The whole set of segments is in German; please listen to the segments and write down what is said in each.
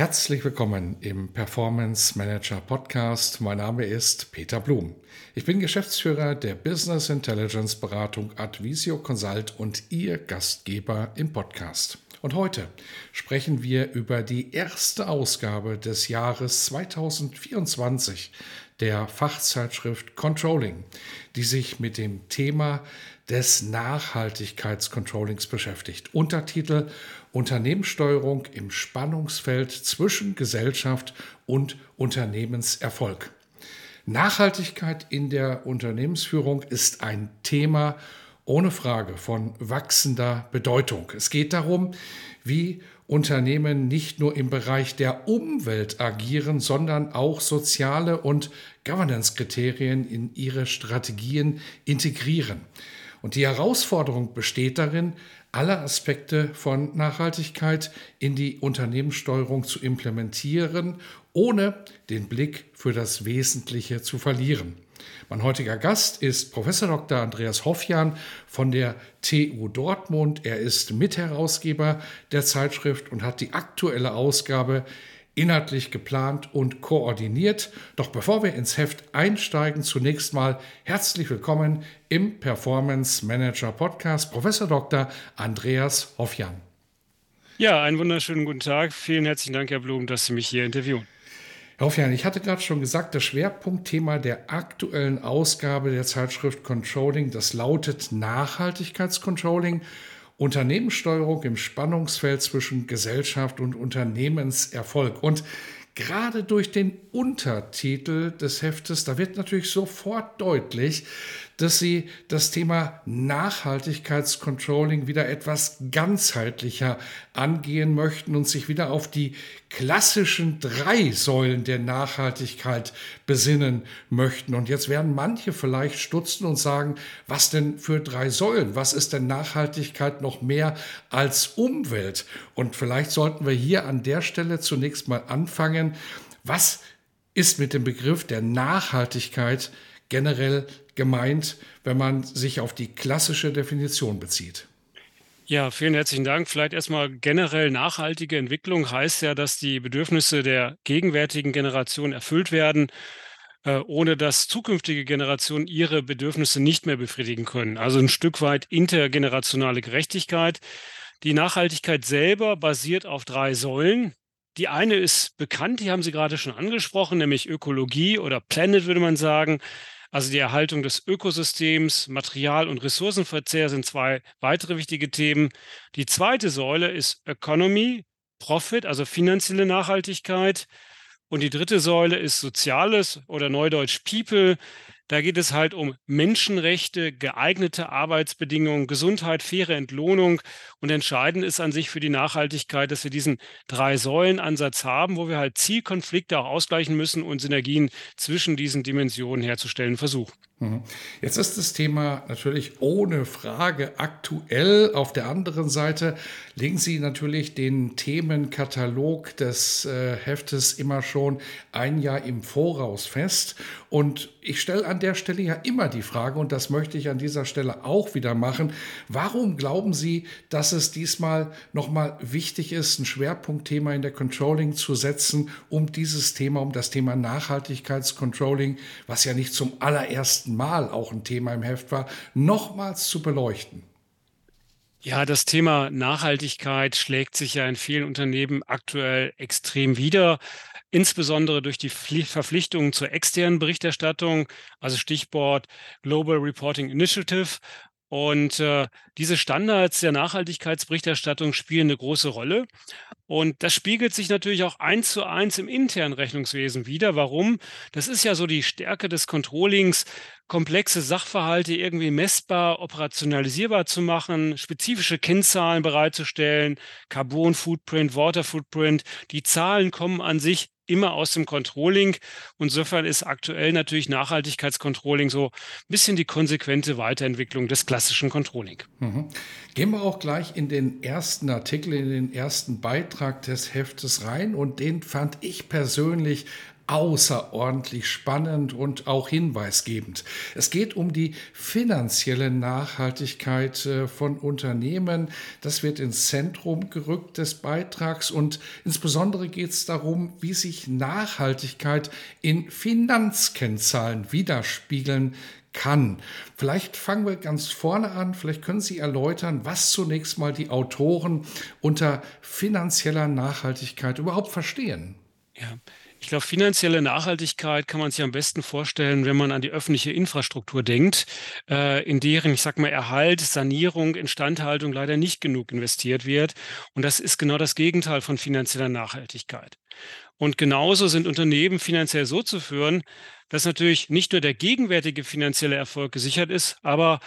Herzlich willkommen im Performance Manager Podcast. Mein Name ist Peter Blum. Ich bin Geschäftsführer der Business Intelligence Beratung Advisio Consult und Ihr Gastgeber im Podcast. Und heute sprechen wir über die erste Ausgabe des Jahres 2024 der Fachzeitschrift Controlling, die sich mit dem Thema des Nachhaltigkeitscontrollings beschäftigt. Untertitel Unternehmenssteuerung im Spannungsfeld zwischen Gesellschaft und Unternehmenserfolg. Nachhaltigkeit in der Unternehmensführung ist ein Thema ohne Frage von wachsender Bedeutung. Es geht darum, wie Unternehmen nicht nur im Bereich der Umwelt agieren, sondern auch soziale und Governance-Kriterien in ihre Strategien integrieren. Und die Herausforderung besteht darin, alle Aspekte von Nachhaltigkeit in die Unternehmenssteuerung zu implementieren, ohne den Blick für das Wesentliche zu verlieren. Mein heutiger Gast ist Professor Dr. Andreas Hoffjan von der TU Dortmund. Er ist Mitherausgeber der Zeitschrift und hat die aktuelle Ausgabe inhaltlich geplant und koordiniert. Doch bevor wir ins Heft einsteigen, zunächst mal herzlich willkommen im Performance Manager Podcast, Professor Dr. Andreas Hoffjan. Ja, einen wunderschönen guten Tag. Vielen herzlichen Dank, Herr Blum, dass Sie mich hier interviewen. Herr Hoffjan, ich hatte gerade schon gesagt, das Schwerpunktthema der aktuellen Ausgabe der Zeitschrift Controlling, das lautet Nachhaltigkeitscontrolling. Unternehmenssteuerung im Spannungsfeld zwischen Gesellschaft und Unternehmenserfolg. Und gerade durch den Untertitel des Heftes, da wird natürlich sofort deutlich, dass sie das Thema Nachhaltigkeitscontrolling wieder etwas ganzheitlicher angehen möchten und sich wieder auf die klassischen drei Säulen der Nachhaltigkeit besinnen möchten. Und jetzt werden manche vielleicht stutzen und sagen, was denn für drei Säulen? Was ist denn Nachhaltigkeit noch mehr als Umwelt? Und vielleicht sollten wir hier an der Stelle zunächst mal anfangen. Was ist mit dem Begriff der Nachhaltigkeit generell gemeint, wenn man sich auf die klassische Definition bezieht? Ja, vielen herzlichen Dank. Vielleicht erstmal generell nachhaltige Entwicklung heißt ja, dass die Bedürfnisse der gegenwärtigen Generation erfüllt werden, äh, ohne dass zukünftige Generationen ihre Bedürfnisse nicht mehr befriedigen können. Also ein Stück weit intergenerationale Gerechtigkeit. Die Nachhaltigkeit selber basiert auf drei Säulen. Die eine ist bekannt, die haben Sie gerade schon angesprochen, nämlich Ökologie oder Planet würde man sagen. Also die Erhaltung des Ökosystems, Material- und Ressourcenverzehr sind zwei weitere wichtige Themen. Die zweite Säule ist Economy, Profit, also finanzielle Nachhaltigkeit. Und die dritte Säule ist Soziales oder Neudeutsch People. Da geht es halt um Menschenrechte, geeignete Arbeitsbedingungen, Gesundheit, faire Entlohnung. Und entscheidend ist an sich für die Nachhaltigkeit, dass wir diesen Drei-Säulen-Ansatz haben, wo wir halt Zielkonflikte auch ausgleichen müssen und Synergien zwischen diesen Dimensionen herzustellen versuchen. Mhm. Jetzt ist das Thema natürlich ohne Frage aktuell. Auf der anderen Seite legen Sie natürlich den Themenkatalog des äh, Heftes immer schon ein Jahr im Voraus fest. Und ich stelle an der Stelle ja immer die Frage, und das möchte ich an dieser Stelle auch wieder machen, warum glauben Sie, dass es diesmal nochmal wichtig ist, ein Schwerpunktthema in der Controlling zu setzen, um dieses Thema, um das Thema Nachhaltigkeitscontrolling, was ja nicht zum allerersten ersten Mal auch ein Thema im Heft war, nochmals zu beleuchten? Ja, das Thema Nachhaltigkeit schlägt sich ja in vielen Unternehmen aktuell extrem wider, insbesondere durch die Verpflichtungen zur externen Berichterstattung, also Stichwort Global Reporting Initiative. Und äh, diese Standards der Nachhaltigkeitsberichterstattung spielen eine große Rolle. Und das spiegelt sich natürlich auch eins zu eins im internen Rechnungswesen wieder. Warum? Das ist ja so die Stärke des Controllings, komplexe Sachverhalte irgendwie messbar, operationalisierbar zu machen, spezifische Kennzahlen bereitzustellen, Carbon Footprint, Water Footprint. Die Zahlen kommen an sich immer aus dem Controlling. Insofern ist aktuell natürlich Nachhaltigkeitscontrolling so ein bisschen die konsequente Weiterentwicklung des klassischen Controlling. Mhm. Gehen wir auch gleich in den ersten Artikel, in den ersten Beitrag des Heftes rein und den fand ich persönlich außerordentlich spannend und auch hinweisgebend. Es geht um die finanzielle Nachhaltigkeit äh, von Unternehmen. Das wird ins Zentrum gerückt des Beitrags und insbesondere geht es darum, wie sich Nachhaltigkeit in Finanzkennzahlen widerspiegeln kann. Vielleicht fangen wir ganz vorne an. Vielleicht können Sie erläutern, was zunächst mal die Autoren unter finanzieller Nachhaltigkeit überhaupt verstehen. Ja, ich glaube, finanzielle Nachhaltigkeit kann man sich am besten vorstellen, wenn man an die öffentliche Infrastruktur denkt, äh, in deren, ich sag mal, Erhalt, Sanierung, Instandhaltung leider nicht genug investiert wird. Und das ist genau das Gegenteil von finanzieller Nachhaltigkeit. Und genauso sind Unternehmen finanziell so zu führen, dass natürlich nicht nur der gegenwärtige finanzielle Erfolg gesichert ist, aber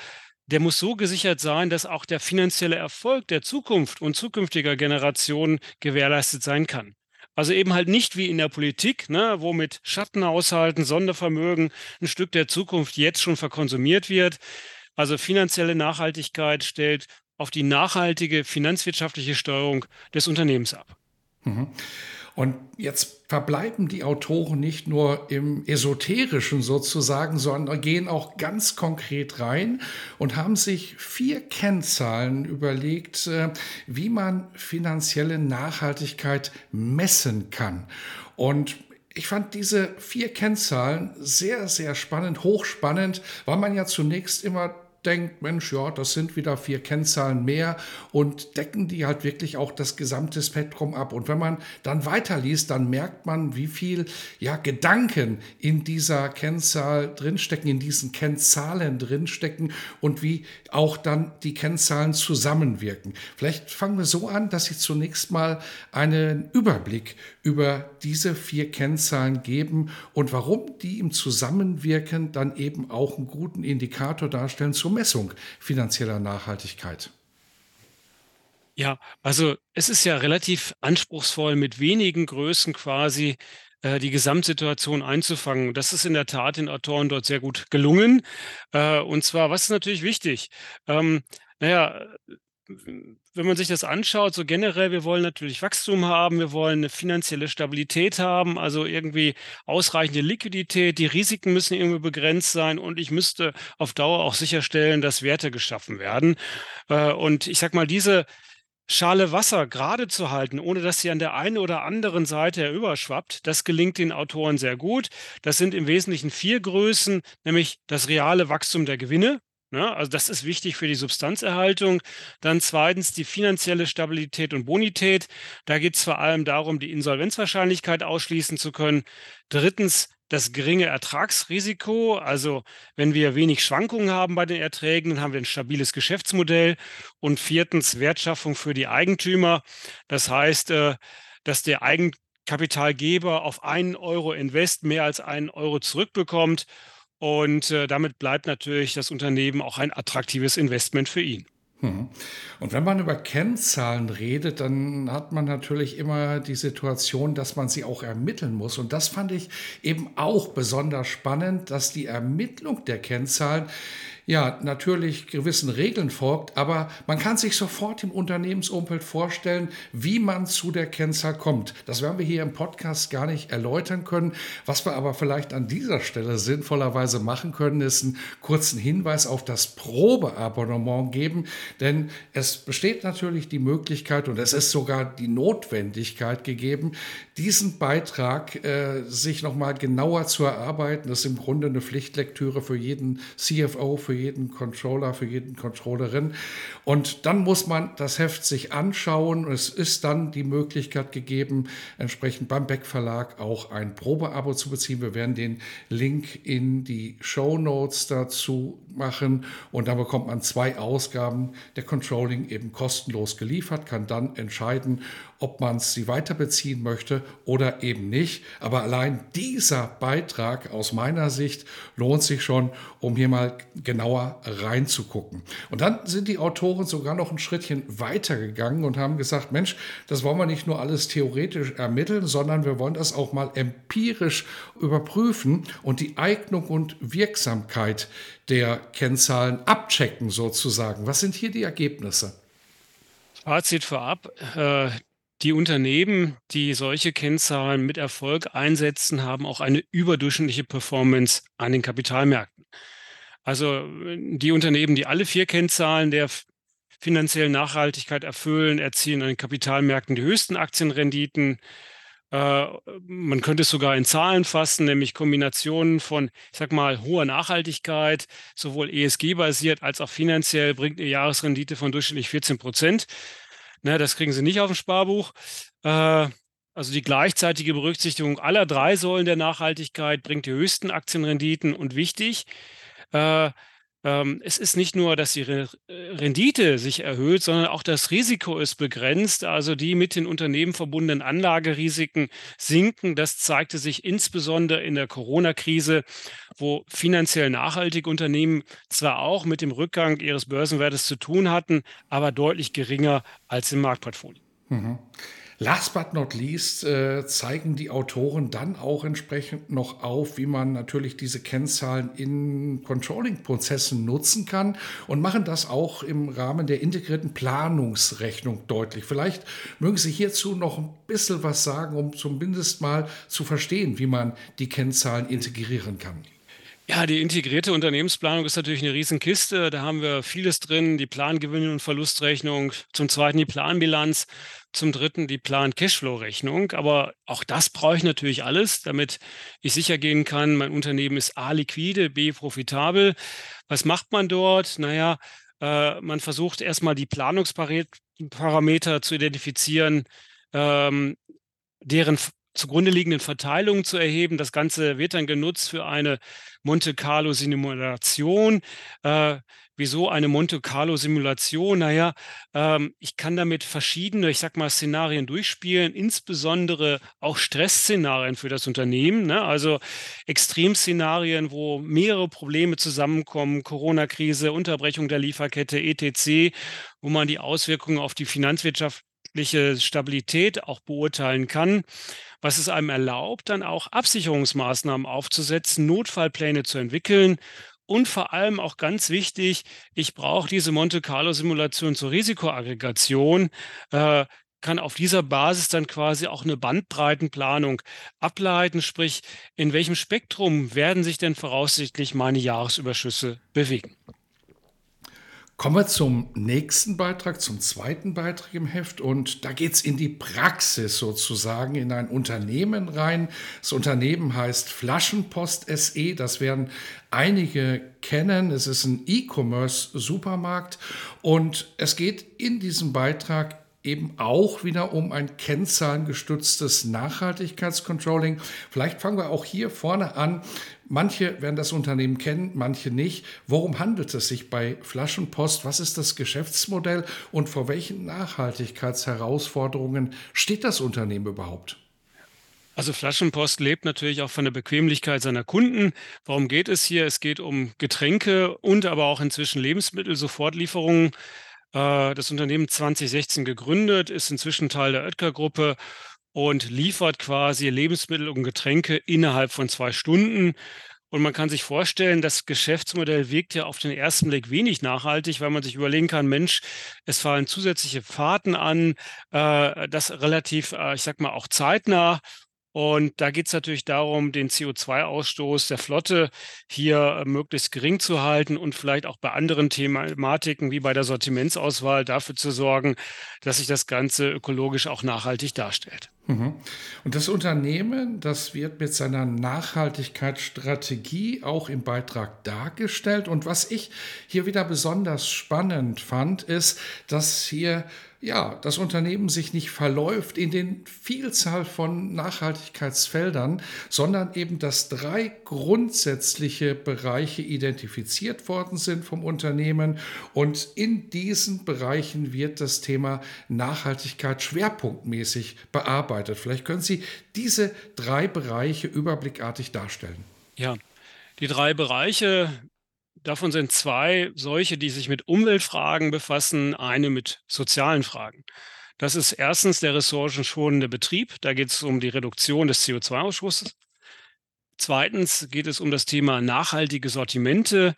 der muss so gesichert sein, dass auch der finanzielle Erfolg der Zukunft und zukünftiger Generationen gewährleistet sein kann. Also eben halt nicht wie in der Politik, ne, wo mit Schattenhaushalten, Sondervermögen ein Stück der Zukunft jetzt schon verkonsumiert wird. Also finanzielle Nachhaltigkeit stellt auf die nachhaltige finanzwirtschaftliche Steuerung des Unternehmens ab. Mhm. Und jetzt verbleiben die Autoren nicht nur im Esoterischen sozusagen, sondern gehen auch ganz konkret rein und haben sich vier Kennzahlen überlegt, äh, wie man finanzielle Nachhaltigkeit messen kann. Und ich fand diese vier Kennzahlen sehr, sehr spannend, hochspannend, weil man ja zunächst immer denkt, Mensch, ja, das sind wieder vier Kennzahlen mehr und decken die halt wirklich auch das gesamte Spektrum ab. Und wenn man dann weiterliest, dann merkt man, wie viel ja, Gedanken in dieser Kennzahl drinstecken, in diesen Kennzahlen drinstecken und wie auch dann die Kennzahlen zusammenwirken. Vielleicht fangen wir so an, dass ich zunächst mal einen Überblick über diese vier Kennzahlen geben und warum die im Zusammenwirken dann eben auch einen guten Indikator darstellen zur Messung finanzieller Nachhaltigkeit. Ja, also es ist ja relativ anspruchsvoll, mit wenigen Größen quasi äh, die Gesamtsituation einzufangen. Das ist in der Tat den Autoren dort sehr gut gelungen. Äh, und zwar, was ist natürlich wichtig? Ähm, naja, wenn man sich das anschaut, so generell, wir wollen natürlich Wachstum haben, wir wollen eine finanzielle Stabilität haben, also irgendwie ausreichende Liquidität, die Risiken müssen irgendwie begrenzt sein und ich müsste auf Dauer auch sicherstellen, dass Werte geschaffen werden. Äh, und ich sag mal, diese Schale Wasser gerade zu halten, ohne dass sie an der einen oder anderen Seite überschwappt, das gelingt den Autoren sehr gut. Das sind im Wesentlichen vier Größen, nämlich das reale Wachstum der Gewinne, Ne? Also das ist wichtig für die Substanzerhaltung. Dann zweitens die finanzielle Stabilität und Bonität. Da geht es vor allem darum, die Insolvenzwahrscheinlichkeit ausschließen zu können. Drittens das geringe Ertragsrisiko. Also wenn wir wenig Schwankungen haben bei den Erträgen, dann haben wir ein stabiles Geschäftsmodell. Und viertens Wertschaffung für die Eigentümer. Das heißt, äh, dass der Eigenkapitalgeber auf einen Euro Invest mehr als einen Euro zurückbekommt und äh, damit bleibt natürlich das Unternehmen auch ein attraktives Investment für ihn. Hm. Und wenn man über Kennzahlen redet, dann hat man natürlich immer die Situation, dass man sie auch ermitteln muss. Und das fand ich eben auch besonders spannend, dass die Ermittlung der Kennzahlen ja natürlich gewissen Regeln folgt, aber man kann sich sofort im Unternehmensumfeld vorstellen, wie man zu der Kennzahl kommt. Das werden wir hier im Podcast gar nicht erläutern können. Was wir aber vielleicht an dieser Stelle sinnvollerweise machen können, ist einen kurzen Hinweis auf das Probeabonnement geben, denn es besteht natürlich die Möglichkeit und es ist sogar die Notwendigkeit gegeben, diesen Beitrag äh, sich nochmal genauer zu erarbeiten. Das ist im Grunde eine Pflichtlektüre für jeden CFO, für für jeden Controller, für jeden Controllerin. Und dann muss man das Heft sich anschauen. Es ist dann die Möglichkeit gegeben, entsprechend beim Beck Verlag auch ein Probeabo zu beziehen. Wir werden den Link in die Show Notes dazu machen und dann bekommt man zwei Ausgaben der Controlling eben kostenlos geliefert, kann dann entscheiden, ob man sie weiter beziehen möchte oder eben nicht. Aber allein dieser Beitrag aus meiner Sicht lohnt sich schon, um hier mal genauer reinzugucken. Und dann sind die Autoren sogar noch ein Schrittchen weiter gegangen und haben gesagt, Mensch, das wollen wir nicht nur alles theoretisch ermitteln, sondern wir wollen das auch mal empirisch überprüfen und die Eignung und Wirksamkeit der Kennzahlen abchecken sozusagen. Was sind hier die Ergebnisse? Fazit vorab, äh, die Unternehmen, die solche Kennzahlen mit Erfolg einsetzen, haben auch eine überdurchschnittliche Performance an den Kapitalmärkten. Also die Unternehmen, die alle vier Kennzahlen der finanziellen Nachhaltigkeit erfüllen, erzielen an den Kapitalmärkten die höchsten Aktienrenditen. Äh, man könnte es sogar in Zahlen fassen, nämlich Kombinationen von, ich sag mal, hoher Nachhaltigkeit, sowohl ESG-basiert als auch finanziell, bringt eine Jahresrendite von durchschnittlich 14 Prozent. Ne, das kriegen sie nicht auf dem Sparbuch. Äh, also die gleichzeitige Berücksichtigung aller drei Säulen der Nachhaltigkeit bringt die höchsten Aktienrenditen und wichtig. Äh, es ist nicht nur, dass die äh, Rendite sich erhöht, sondern auch das Risiko ist begrenzt. Also die mit den Unternehmen verbundenen Anlagerisiken sinken. Das zeigte sich insbesondere in der Corona-Krise, wo finanziell nachhaltige Unternehmen zwar auch mit dem Rückgang ihres Börsenwertes zu tun hatten, aber deutlich geringer als im Marktportfolio. Mhm. Last but not least äh, zeigen die Autoren dann auch entsprechend noch auf, wie man natürlich diese Kennzahlen in Controlling-Prozessen nutzen kann und machen das auch im Rahmen der integrierten Planungsrechnung deutlich. Vielleicht mögen Sie hierzu noch ein bisschen was sagen, um zumindest mal zu verstehen, wie man die Kennzahlen integrieren kann. Ja, die integrierte Unternehmensplanung ist natürlich eine Riesenkiste. Da haben wir vieles drin, die Plangewinn- und Verlustrechnung, zum Zweiten die Planbilanz, zum Dritten die Plan-Cashflow-Rechnung. Aber auch das brauche ich natürlich alles, damit ich sicher gehen kann, mein Unternehmen ist A liquide, B profitabel. Was macht man dort? Naja, äh, man versucht erstmal die Planungsparameter zu identifizieren, ähm, deren zugrunde liegenden Verteilungen zu erheben. Das Ganze wird dann genutzt für eine Monte Carlo-Simulation. Äh, wieso eine Monte Carlo-Simulation? Naja, ähm, ich kann damit verschiedene, ich sag mal, Szenarien durchspielen, insbesondere auch Stressszenarien für das Unternehmen. Ne? Also Extremszenarien, wo mehrere Probleme zusammenkommen, Corona-Krise, Unterbrechung der Lieferkette, etc., wo man die Auswirkungen auf die finanzwirtschaftliche Stabilität auch beurteilen kann was es einem erlaubt, dann auch Absicherungsmaßnahmen aufzusetzen, Notfallpläne zu entwickeln. Und vor allem auch ganz wichtig, ich brauche diese Monte Carlo-Simulation zur Risikoaggregation, äh, kann auf dieser Basis dann quasi auch eine Bandbreitenplanung ableiten, sprich, in welchem Spektrum werden sich denn voraussichtlich meine Jahresüberschüsse bewegen. Kommen wir zum nächsten Beitrag, zum zweiten Beitrag im Heft. Und da geht es in die Praxis sozusagen, in ein Unternehmen rein. Das Unternehmen heißt Flaschenpost SE. Das werden einige kennen. Es ist ein E-Commerce-Supermarkt. Und es geht in diesem Beitrag eben auch wieder um ein kennzahlengestütztes Nachhaltigkeitscontrolling. Vielleicht fangen wir auch hier vorne an. Manche werden das Unternehmen kennen, manche nicht. Worum handelt es sich bei Flaschenpost? Was ist das Geschäftsmodell und vor welchen Nachhaltigkeitsherausforderungen steht das Unternehmen überhaupt? Also Flaschenpost lebt natürlich auch von der Bequemlichkeit seiner Kunden. Warum geht es hier? Es geht um Getränke und aber auch inzwischen Lebensmittel-Sofortlieferungen. Äh, das Unternehmen 2016 gegründet, ist inzwischen Teil der Oetker-Gruppe und liefert quasi Lebensmittel und Getränke innerhalb von zwei Stunden. Und man kann sich vorstellen, das Geschäftsmodell wirkt ja auf den ersten Blick wenig nachhaltig, weil man sich überlegen kann, Mensch, es fallen zusätzliche Fahrten an, äh, das relativ, äh, ich sag mal, auch zeitnah. Und da geht es natürlich darum, den CO2-Ausstoß der Flotte hier äh, möglichst gering zu halten und vielleicht auch bei anderen Thematiken wie bei der Sortimentsauswahl dafür zu sorgen, dass sich das Ganze ökologisch auch nachhaltig darstellt. Mhm. Und das Unternehmen, das wird mit seiner Nachhaltigkeitsstrategie auch im Beitrag dargestellt. Und was ich hier wieder besonders spannend fand, ist, dass hier ja, das Unternehmen sich nicht verläuft in den Vielzahl von Nachhaltigkeitsfeldern, sondern eben, dass drei grundsätzliche Bereiche identifiziert worden sind vom Unternehmen und in diesen Bereichen wird das Thema Nachhaltigkeit schwerpunktmäßig bearbeitet. Vielleicht können Sie diese drei Bereiche überblickartig darstellen. Ja, die drei Bereiche, Davon sind zwei solche, die sich mit Umweltfragen befassen, eine mit sozialen Fragen. Das ist erstens der ressourcenschonende Betrieb. Da geht es um die Reduktion des CO2-Ausschusses. Zweitens geht es um das Thema nachhaltige Sortimente.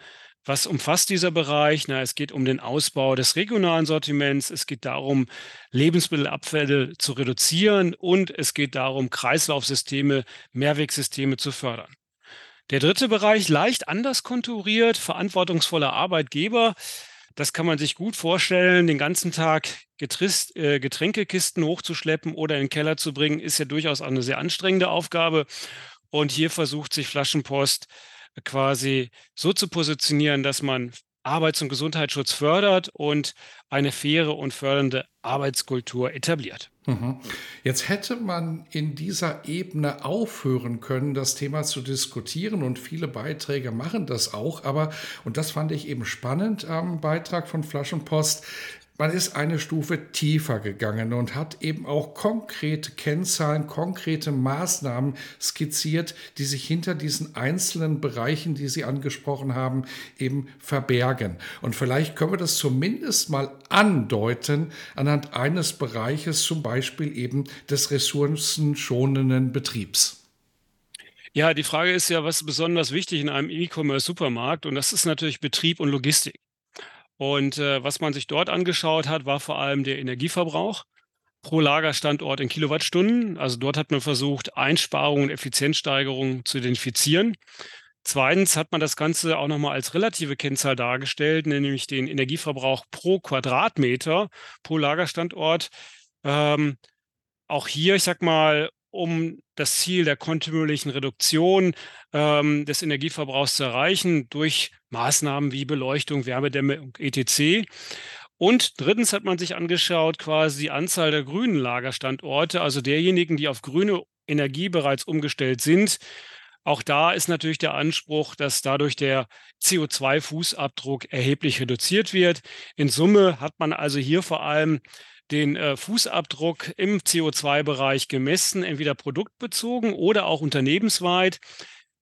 Was umfasst dieser Bereich? Na, es geht um den Ausbau des regionalen Sortiments. Es geht darum, Lebensmittelabfälle zu reduzieren und es geht darum, Kreislaufsysteme, Mehrwegsysteme zu fördern. Der dritte Bereich, leicht anders konturiert, verantwortungsvoller Arbeitgeber. Das kann man sich gut vorstellen, den ganzen Tag Getrist, äh, Getränkekisten hochzuschleppen oder in den Keller zu bringen, ist ja durchaus eine sehr anstrengende Aufgabe. Und hier versucht sich Flaschenpost quasi so zu positionieren, dass man Arbeits- und Gesundheitsschutz fördert und eine faire und fördernde Arbeitskultur etabliert. Mhm. Jetzt hätte man in dieser Ebene aufhören können, das Thema zu diskutieren und viele Beiträge machen das auch, aber, und das fand ich eben spannend am Beitrag von Flaschenpost, man ist eine Stufe tiefer gegangen und hat eben auch konkrete Kennzahlen, konkrete Maßnahmen skizziert, die sich hinter diesen einzelnen Bereichen, die Sie angesprochen haben, eben verbergen. Und vielleicht können wir das zumindest mal andeuten anhand eines Bereiches, zum Beispiel eben des ressourcenschonenden Betriebs. Ja, die Frage ist ja, was besonders wichtig in einem E-Commerce-Supermarkt? Und das ist natürlich Betrieb und Logistik. Und äh, was man sich dort angeschaut hat, war vor allem der Energieverbrauch pro Lagerstandort in Kilowattstunden. Also dort hat man versucht, Einsparungen und Effizienzsteigerungen zu identifizieren. Zweitens hat man das Ganze auch nochmal als relative Kennzahl dargestellt, nämlich den Energieverbrauch pro Quadratmeter, pro Lagerstandort. Ähm, auch hier, ich sag mal, um das Ziel der kontinuierlichen Reduktion ähm, des Energieverbrauchs zu erreichen durch Maßnahmen wie Beleuchtung, Wärmedämme etc. Und drittens hat man sich angeschaut, quasi die Anzahl der grünen Lagerstandorte, also derjenigen, die auf grüne Energie bereits umgestellt sind. Auch da ist natürlich der Anspruch, dass dadurch der CO2-Fußabdruck erheblich reduziert wird. In Summe hat man also hier vor allem den äh, Fußabdruck im CO2-Bereich gemessen, entweder produktbezogen oder auch unternehmensweit,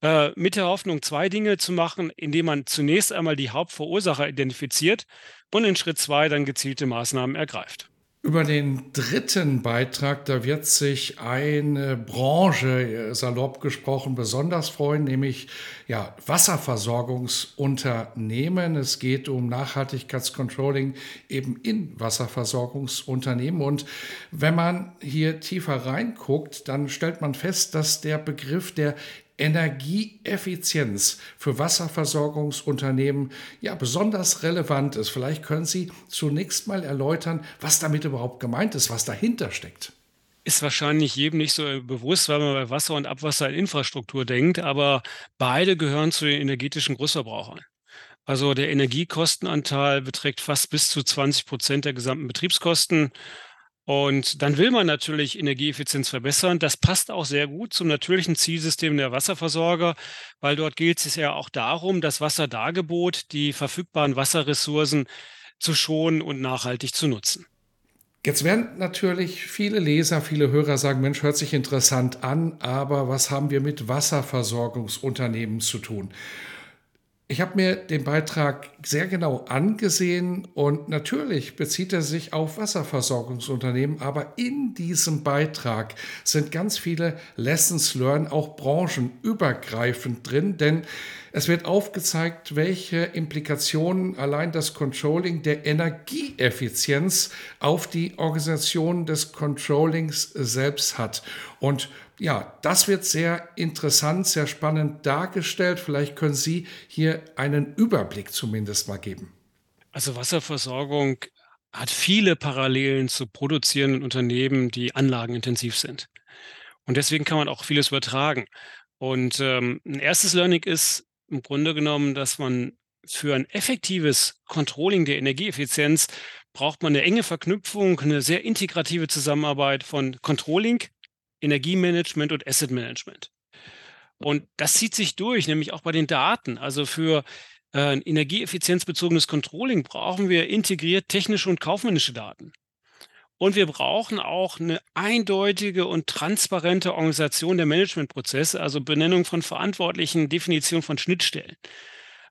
äh, mit der Hoffnung, zwei Dinge zu machen, indem man zunächst einmal die Hauptverursacher identifiziert und in Schritt zwei dann gezielte Maßnahmen ergreift. Über den dritten Beitrag, da wird sich eine Branche, äh, salopp gesprochen, besonders freuen, nämlich ja, Wasserversorgungsunternehmen. Es geht um Nachhaltigkeitscontrolling eben in Wasserversorgungsunternehmen. Und wenn man hier tiefer reinguckt, dann stellt man fest, dass der Begriff der Energieeffizienz für Wasserversorgungsunternehmen ja besonders relevant ist. Vielleicht können Sie zunächst mal erläutern, was damit überhaupt gemeint ist, was dahinter steckt. Ist wahrscheinlich jedem nicht so bewusst, weil man bei Wasser und Abwasser in Infrastruktur denkt, aber beide gehören zu den energetischen Großverbrauchern. Also der Energiekostenanteil beträgt fast bis zu 20 Prozent der gesamten Betriebskosten. Und dann will man natürlich Energieeffizienz verbessern. Das passt auch sehr gut zum natürlichen Zielsystem der Wasserversorger, weil dort geht es ja auch darum, das Wasserdargebot, die verfügbaren Wasserressourcen zu schonen und nachhaltig zu nutzen. Jetzt werden natürlich viele Leser, viele Hörer sagen, Mensch, hört sich interessant an, aber was haben wir mit Wasserversorgungsunternehmen zu tun? Ich habe mir den Beitrag sehr genau angesehen und natürlich bezieht er sich auf Wasserversorgungsunternehmen, aber in diesem Beitrag sind ganz viele Lessons learned, auch branchenübergreifend drin, denn es wird aufgezeigt, welche Implikationen allein das Controlling der Energieeffizienz auf die Organisation des Controllings selbst hat. Und ja, das wird sehr interessant, sehr spannend dargestellt. Vielleicht können Sie hier einen Überblick zumindest mal geben. Also Wasserversorgung hat viele Parallelen zu produzierenden Unternehmen, die anlagenintensiv sind. Und deswegen kann man auch vieles übertragen. Und ähm, ein erstes Learning ist im Grunde genommen, dass man für ein effektives Controlling der Energieeffizienz braucht man eine enge Verknüpfung, eine sehr integrative Zusammenarbeit von Controlling, Energiemanagement und Asset Management. Und das zieht sich durch, nämlich auch bei den Daten. Also für äh, ein energieeffizienzbezogenes Controlling brauchen wir integriert technische und kaufmännische Daten. Und wir brauchen auch eine eindeutige und transparente Organisation der Managementprozesse, also Benennung von Verantwortlichen, Definition von Schnittstellen.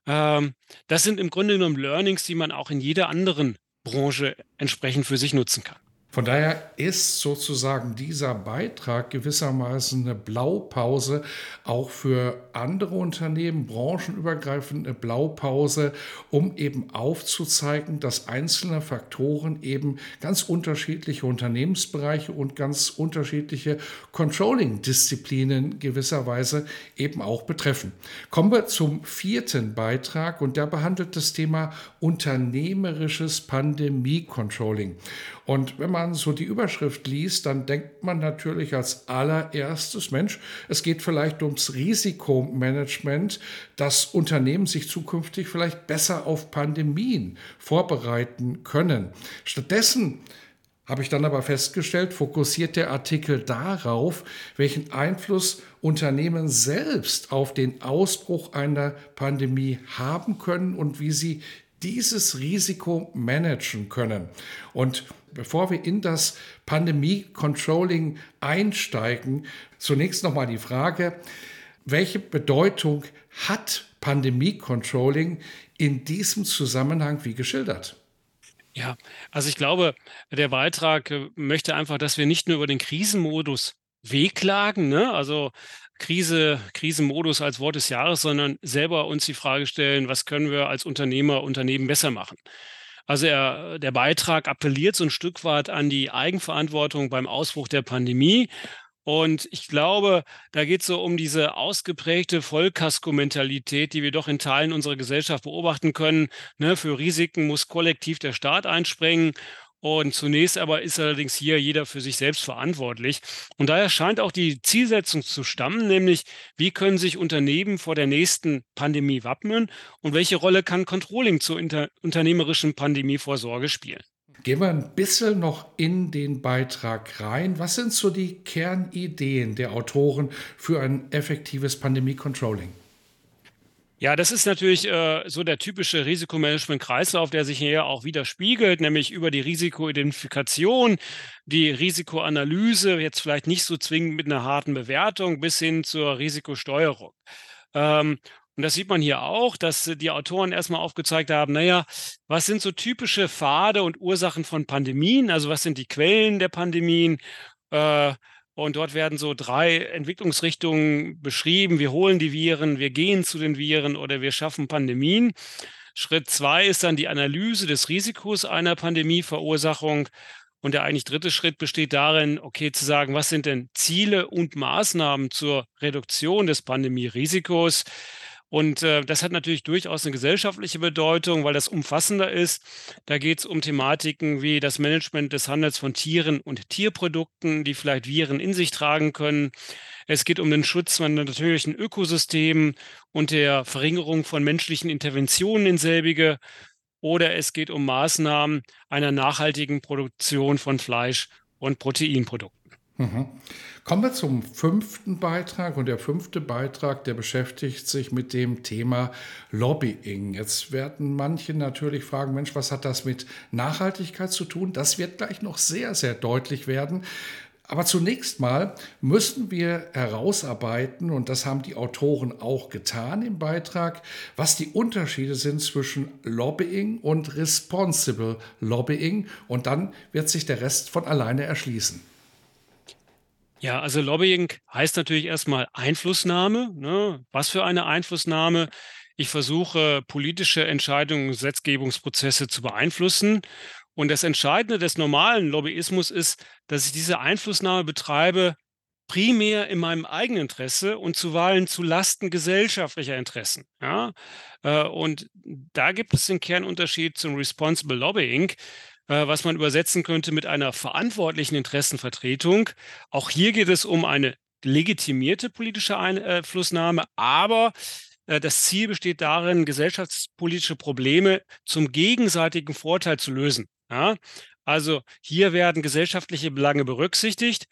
Ähm, das sind im Grunde genommen Learnings, die man auch in jeder anderen Branche entsprechend für sich nutzen kann. Von daher ist sozusagen dieser Beitrag gewissermaßen eine Blaupause auch für andere Unternehmen, branchenübergreifende Blaupause, um eben aufzuzeigen, dass einzelne Faktoren eben ganz unterschiedliche Unternehmensbereiche und ganz unterschiedliche Controlling-Disziplinen gewisserweise eben auch betreffen. Kommen wir zum vierten Beitrag und der behandelt das Thema unternehmerisches Pandemie-Controlling. Und wenn man so die Überschrift liest, dann denkt man natürlich als allererstes, Mensch, es geht vielleicht ums Risikomanagement, dass Unternehmen sich zukünftig vielleicht besser auf Pandemien vorbereiten können. Stattdessen habe ich dann aber festgestellt, fokussiert der Artikel darauf, welchen Einfluss Unternehmen selbst auf den Ausbruch einer Pandemie haben können und wie sie dieses Risiko managen können. Und bevor wir in das Pandemie-Controlling einsteigen, zunächst nochmal die Frage, welche Bedeutung hat Pandemie-Controlling in diesem Zusammenhang wie geschildert? Ja, also ich glaube, der Beitrag äh, möchte einfach, dass wir nicht nur über den Krisenmodus wehklagen, ne? also Krise, Krisenmodus als Wort des Jahres, sondern selber uns die Frage stellen, was können wir als Unternehmer, Unternehmen besser machen. Also er, der Beitrag appelliert so ein Stück weit an die Eigenverantwortung beim Ausbruch der Pandemie. Und ich glaube, da geht es so um diese ausgeprägte Vollkasko-Mentalität, die wir doch in Teilen unserer Gesellschaft beobachten können. Ne, für Risiken muss kollektiv der Staat einspringen. Und zunächst aber ist allerdings hier jeder für sich selbst verantwortlich. Und daher scheint auch die Zielsetzung zu stammen, nämlich wie können sich Unternehmen vor der nächsten Pandemie wappnen und welche Rolle kann Controlling zur unternehmerischen Pandemievorsorge spielen. Gehen wir ein bisschen noch in den Beitrag rein. Was sind so die Kernideen der Autoren für ein effektives Pandemie-Controlling? Ja, das ist natürlich äh, so der typische Risikomanagement-Kreislauf, der sich hier auch widerspiegelt, nämlich über die Risikoidentifikation, die Risikoanalyse, jetzt vielleicht nicht so zwingend mit einer harten Bewertung, bis hin zur Risikosteuerung. Ähm, und das sieht man hier auch, dass die Autoren erstmal aufgezeigt haben, naja, was sind so typische Pfade und Ursachen von Pandemien? Also was sind die Quellen der Pandemien? Äh, und dort werden so drei Entwicklungsrichtungen beschrieben. Wir holen die Viren, wir gehen zu den Viren oder wir schaffen Pandemien. Schritt zwei ist dann die Analyse des Risikos einer Pandemieverursachung. Und der eigentlich dritte Schritt besteht darin, okay, zu sagen, was sind denn Ziele und Maßnahmen zur Reduktion des Pandemierisikos? Und äh, das hat natürlich durchaus eine gesellschaftliche Bedeutung, weil das umfassender ist. Da geht es um Thematiken wie das Management des Handels von Tieren und Tierprodukten, die vielleicht Viren in sich tragen können. Es geht um den Schutz von natürlichen Ökosystemen und der Verringerung von menschlichen Interventionen in selbige. Oder es geht um Maßnahmen einer nachhaltigen Produktion von Fleisch und Proteinprodukten. Mhm. Kommen wir zum fünften Beitrag. Und der fünfte Beitrag, der beschäftigt sich mit dem Thema Lobbying. Jetzt werden manche natürlich fragen, Mensch, was hat das mit Nachhaltigkeit zu tun? Das wird gleich noch sehr, sehr deutlich werden. Aber zunächst mal müssen wir herausarbeiten, und das haben die Autoren auch getan im Beitrag, was die Unterschiede sind zwischen Lobbying und Responsible Lobbying. Und dann wird sich der Rest von alleine erschließen. Ja, also Lobbying heißt natürlich erstmal Einflussnahme. Ne? Was für eine Einflussnahme? Ich versuche, politische Entscheidungen, Gesetzgebungsprozesse zu beeinflussen. Und das Entscheidende des normalen Lobbyismus ist, dass ich diese Einflussnahme betreibe, primär in meinem eigenen Interesse und zuweilen zu Lasten gesellschaftlicher Interessen. Ja? Äh, und da gibt es den Kernunterschied zum Responsible Lobbying. Äh, was man übersetzen könnte mit einer verantwortlichen Interessenvertretung. Auch hier geht es um eine legitimierte politische Einflussnahme, aber äh, das Ziel besteht darin, gesellschaftspolitische Probleme zum gegenseitigen Vorteil zu lösen. Ja? Also hier werden gesellschaftliche Belange berücksichtigt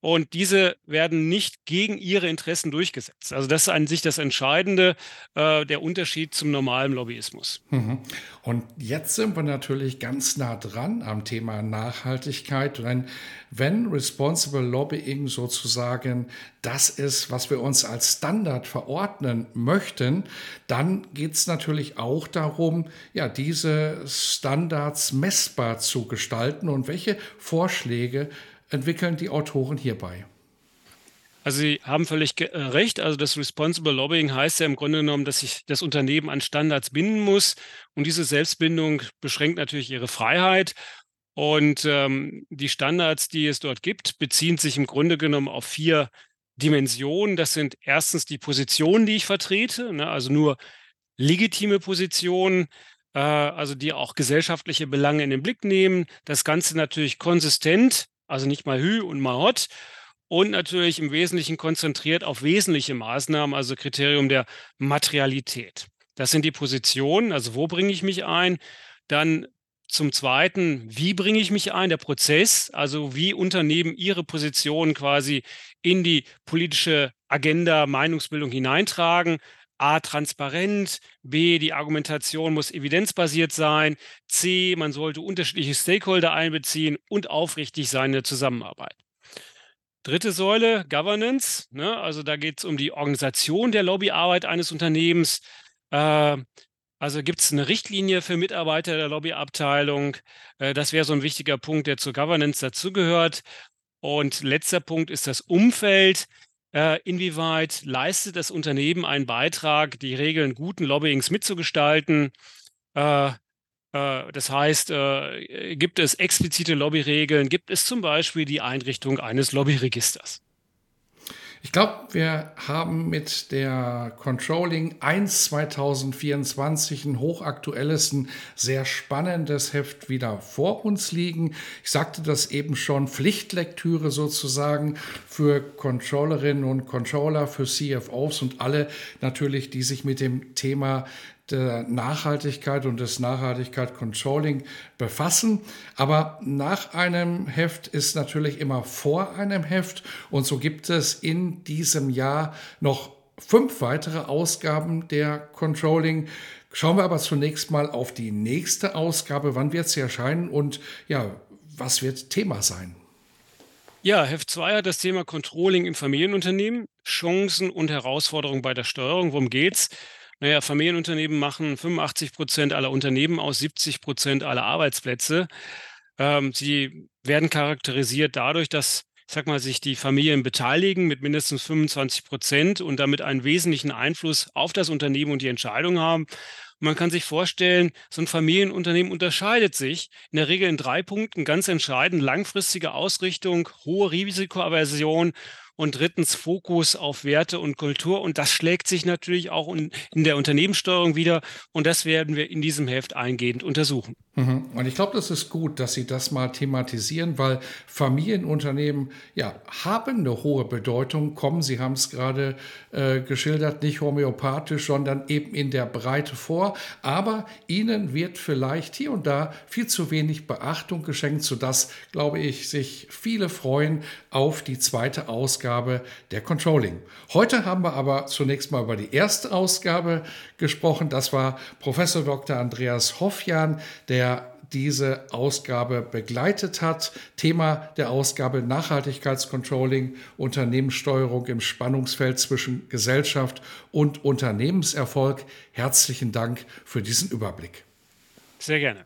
und diese werden nicht gegen ihre Interessen durchgesetzt. Also das ist an sich das Entscheidende, äh, der Unterschied zum normalen Lobbyismus. Mhm. Und jetzt sind wir natürlich ganz nah dran am Thema Nachhaltigkeit. Denn wenn Responsible Lobbying sozusagen das ist, was wir uns als Standard verordnen möchten, dann geht es natürlich auch darum, ja, diese Standards messbar zu gestalten und welche Vorschläge entwickeln die Autoren hierbei? Also Sie haben völlig äh, recht. Also das Responsible Lobbying heißt ja im Grunde genommen, dass sich das Unternehmen an Standards binden muss. Und diese Selbstbindung beschränkt natürlich ihre Freiheit. Und ähm, die Standards, die es dort gibt, beziehen sich im Grunde genommen auf vier Dimensionen. Das sind erstens die Positionen, die ich vertrete, ne, also nur legitime Positionen, äh, also die auch gesellschaftliche Belange in den Blick nehmen. Das Ganze natürlich konsistent also nicht mal Hü und mal Hot. Und natürlich im Wesentlichen konzentriert auf wesentliche Maßnahmen, also Kriterium der Materialität. Das sind die Positionen, also wo bringe ich mich ein? Dann zum Zweiten, wie bringe ich mich ein? Der Prozess, also wie Unternehmen ihre Position quasi in die politische Agenda, Meinungsbildung hineintragen. A, transparent, B, die Argumentation muss evidenzbasiert sein, C, man sollte unterschiedliche Stakeholder einbeziehen und aufrichtig sein in der Zusammenarbeit. Dritte Säule, Governance, ne? also da geht es um die Organisation der Lobbyarbeit eines Unternehmens. Äh, also gibt es eine Richtlinie für Mitarbeiter der Lobbyabteilung. Äh, das wäre so ein wichtiger Punkt, der zur Governance dazugehört. Und letzter Punkt ist das Umfeld. Äh, inwieweit leistet das Unternehmen einen Beitrag, die Regeln guten Lobbyings mitzugestalten? Äh, äh, das heißt, gibt es explizite Lobbyregeln? Gibt es zum Beispiel die Einrichtung eines Lobbyregisters? Ich glaube, wir haben mit der Controlling 1 2024 ein hochaktuelles, ein sehr spannendes Heft wieder vor uns liegen. Ich sagte das eben schon, Pflichtlektüre sozusagen für Controllerinnen und Controller, für CFOs und alle natürlich, die sich mit dem Thema der Nachhaltigkeit und des Nachhaltigkeit Controlling befassen. Aber nach einem Heft ist natürlich immer vor einem Heft. Und so gibt es in diesem Jahr noch fünf weitere Ausgaben der Controlling. Schauen wir aber zunächst mal auf die nächste Ausgabe. Wann wird sie erscheinen und ja, was wird Thema sein? Ja, Heft 2 hat das Thema Controlling im Familienunternehmen, Chancen und Herausforderungen bei der Steuerung. Worum geht's? Naja, Familienunternehmen machen 85 Prozent aller Unternehmen aus, 70 Prozent aller Arbeitsplätze. Ähm, sie werden charakterisiert dadurch, dass ich sag mal, sich die Familien beteiligen mit mindestens 25 Prozent und damit einen wesentlichen Einfluss auf das Unternehmen und die Entscheidung haben. man kann sich vorstellen, so ein Familienunternehmen unterscheidet sich in der Regel in drei Punkten ganz entscheidend. Langfristige Ausrichtung, hohe Risikoaversion und drittens Fokus auf Werte und Kultur. Und das schlägt sich natürlich auch in, der Unternehmenssteuerung wieder. Und das werden wir in diesem Heft eingehend untersuchen. Mhm. Und ich glaube, das ist gut, dass Sie das mal thematisieren, weil Familienunternehmen ja haben eine hohe Bedeutung, kommen, Sie haben es gerade äh, geschildert, nicht homöopathisch, sondern eben in der Breite vor. Aber ihnen wird vielleicht hier und da viel zu wenig Beachtung geschenkt, sodass, glaube ich, sich viele freuen auf die zweite Ausgabe Ausgabe der Controlling. Heute haben wir aber zunächst mal über die erste Ausgabe gesprochen. Das war Professor Dr. Andreas Hoffjan, der diese Ausgabe begleitet hat. Thema der Ausgabe Nachhaltigkeitscontrolling, Unternehmenssteuerung im Spannungsfeld zwischen Gesellschaft und Unternehmenserfolg. Herzlichen Dank für diesen Überblick. Sehr gerne.